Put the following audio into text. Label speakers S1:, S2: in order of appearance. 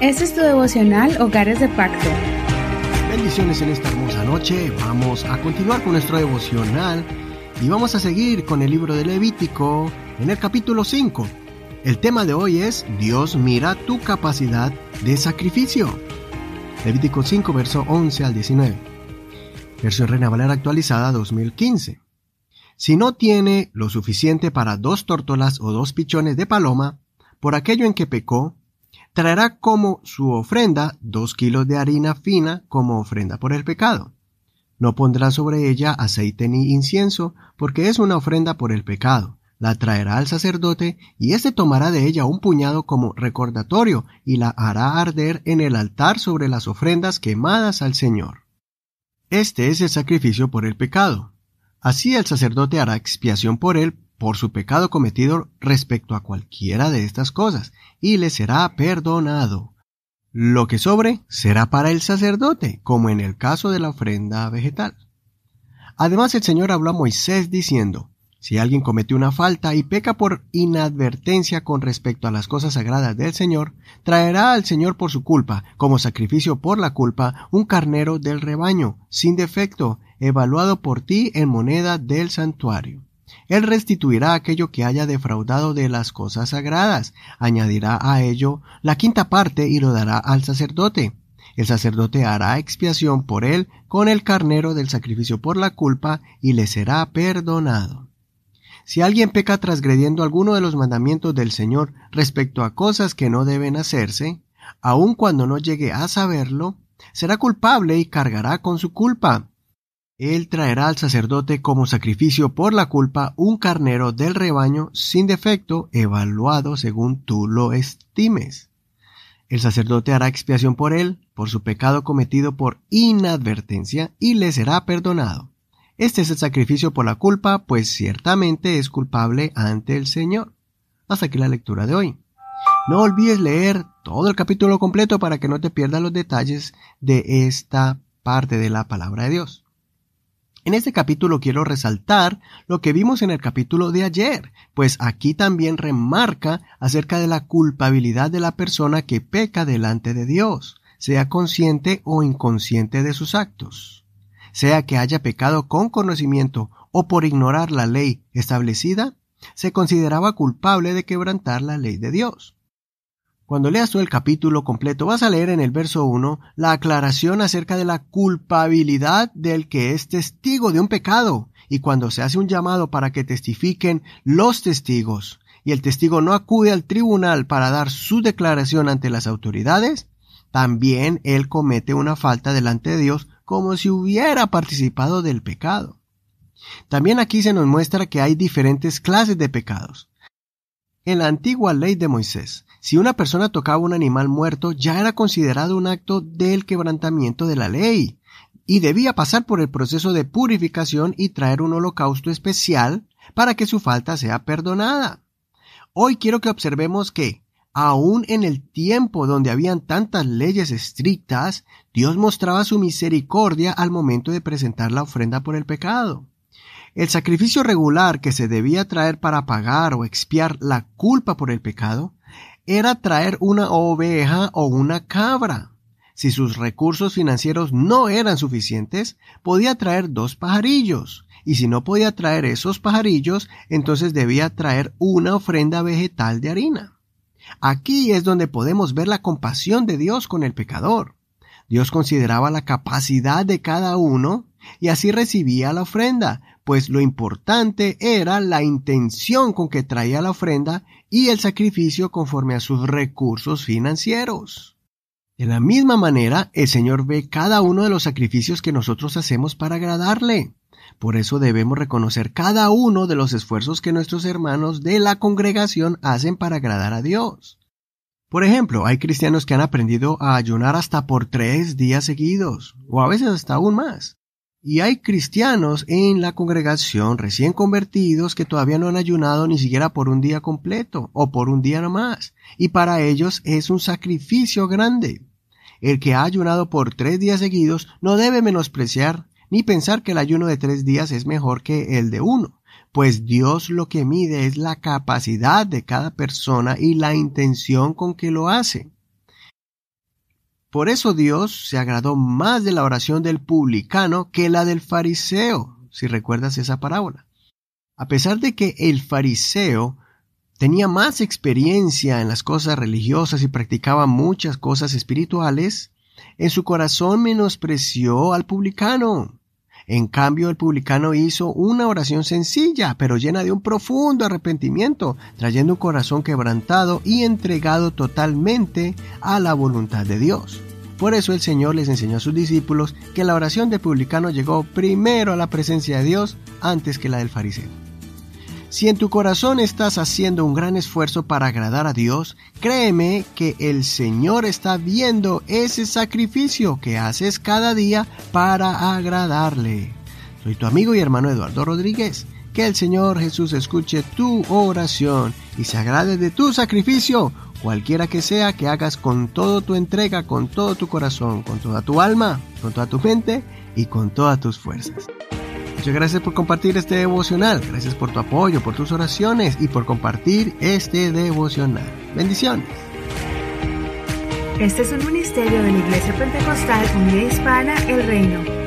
S1: Este es tu devocional Hogares de Pacto.
S2: Bendiciones en esta hermosa noche. Vamos a continuar con nuestro devocional y vamos a seguir con el libro de Levítico en el capítulo 5. El tema de hoy es Dios mira tu capacidad de sacrificio. Levítico 5, verso 11 al 19. Versión Reina Valera actualizada 2015. Si no tiene lo suficiente para dos tórtolas o dos pichones de paloma, por aquello en que pecó, traerá como su ofrenda dos kilos de harina fina como ofrenda por el pecado. No pondrá sobre ella aceite ni incienso, porque es una ofrenda por el pecado. La traerá al sacerdote, y éste tomará de ella un puñado como recordatorio, y la hará arder en el altar sobre las ofrendas quemadas al Señor. Este es el sacrificio por el pecado. Así el sacerdote hará expiación por él por su pecado cometido respecto a cualquiera de estas cosas, y le será perdonado. Lo que sobre será para el sacerdote, como en el caso de la ofrenda vegetal. Además el Señor habló a Moisés diciendo, si alguien comete una falta y peca por inadvertencia con respecto a las cosas sagradas del Señor, traerá al Señor por su culpa, como sacrificio por la culpa, un carnero del rebaño, sin defecto, evaluado por ti en moneda del santuario. Él restituirá aquello que haya defraudado de las cosas sagradas, añadirá a ello la quinta parte y lo dará al sacerdote. El sacerdote hará expiación por él con el carnero del sacrificio por la culpa y le será perdonado. Si alguien peca transgrediendo alguno de los mandamientos del Señor respecto a cosas que no deben hacerse, aun cuando no llegue a saberlo, será culpable y cargará con su culpa. Él traerá al sacerdote como sacrificio por la culpa un carnero del rebaño sin defecto, evaluado según tú lo estimes. El sacerdote hará expiación por él, por su pecado cometido por inadvertencia, y le será perdonado. Este es el sacrificio por la culpa, pues ciertamente es culpable ante el Señor. Hasta aquí la lectura de hoy. No olvides leer todo el capítulo completo para que no te pierdas los detalles de esta parte de la palabra de Dios. En este capítulo quiero resaltar lo que vimos en el capítulo de ayer, pues aquí también remarca acerca de la culpabilidad de la persona que peca delante de Dios, sea consciente o inconsciente de sus actos. Sea que haya pecado con conocimiento o por ignorar la ley establecida, se consideraba culpable de quebrantar la ley de Dios. Cuando leas todo el capítulo completo vas a leer en el verso 1 la aclaración acerca de la culpabilidad del que es testigo de un pecado y cuando se hace un llamado para que testifiquen los testigos y el testigo no acude al tribunal para dar su declaración ante las autoridades, también él comete una falta delante de Dios como si hubiera participado del pecado. También aquí se nos muestra que hay diferentes clases de pecados. En la antigua ley de Moisés, si una persona tocaba un animal muerto, ya era considerado un acto del quebrantamiento de la ley, y debía pasar por el proceso de purificación y traer un holocausto especial para que su falta sea perdonada. Hoy quiero que observemos que, aun en el tiempo donde habían tantas leyes estrictas, Dios mostraba su misericordia al momento de presentar la ofrenda por el pecado. El sacrificio regular que se debía traer para pagar o expiar la culpa por el pecado era traer una oveja o una cabra. Si sus recursos financieros no eran suficientes, podía traer dos pajarillos. Y si no podía traer esos pajarillos, entonces debía traer una ofrenda vegetal de harina. Aquí es donde podemos ver la compasión de Dios con el pecador. Dios consideraba la capacidad de cada uno y así recibía la ofrenda, pues lo importante era la intención con que traía la ofrenda y el sacrificio conforme a sus recursos financieros. De la misma manera, el Señor ve cada uno de los sacrificios que nosotros hacemos para agradarle. Por eso debemos reconocer cada uno de los esfuerzos que nuestros hermanos de la congregación hacen para agradar a Dios. Por ejemplo, hay cristianos que han aprendido a ayunar hasta por tres días seguidos, o a veces hasta aún más. Y hay cristianos en la congregación recién convertidos que todavía no han ayunado ni siquiera por un día completo o por un día nomás. Y para ellos es un sacrificio grande. El que ha ayunado por tres días seguidos no debe menospreciar ni pensar que el ayuno de tres días es mejor que el de uno, pues Dios lo que mide es la capacidad de cada persona y la intención con que lo hace. Por eso Dios se agradó más de la oración del publicano que la del fariseo, si recuerdas esa parábola. A pesar de que el fariseo tenía más experiencia en las cosas religiosas y practicaba muchas cosas espirituales, en su corazón menospreció al publicano. En cambio, el publicano hizo una oración sencilla, pero llena de un profundo arrepentimiento, trayendo un corazón quebrantado y entregado totalmente a la voluntad de Dios. Por eso el Señor les enseñó a sus discípulos que la oración del publicano llegó primero a la presencia de Dios antes que la del fariseo. Si en tu corazón estás haciendo un gran esfuerzo para agradar a Dios, créeme que el Señor está viendo ese sacrificio que haces cada día para agradarle. Soy tu amigo y hermano Eduardo Rodríguez. Que el Señor Jesús escuche tu oración y se agrade de tu sacrificio, cualquiera que sea que hagas con toda tu entrega, con todo tu corazón, con toda tu alma, con toda tu mente y con todas tus fuerzas. Muchas gracias por compartir este devocional. Gracias por tu apoyo, por tus oraciones y por compartir este devocional. Bendiciones.
S1: Este es un ministerio de la Iglesia Pentecostal Unida Hispana El Reino.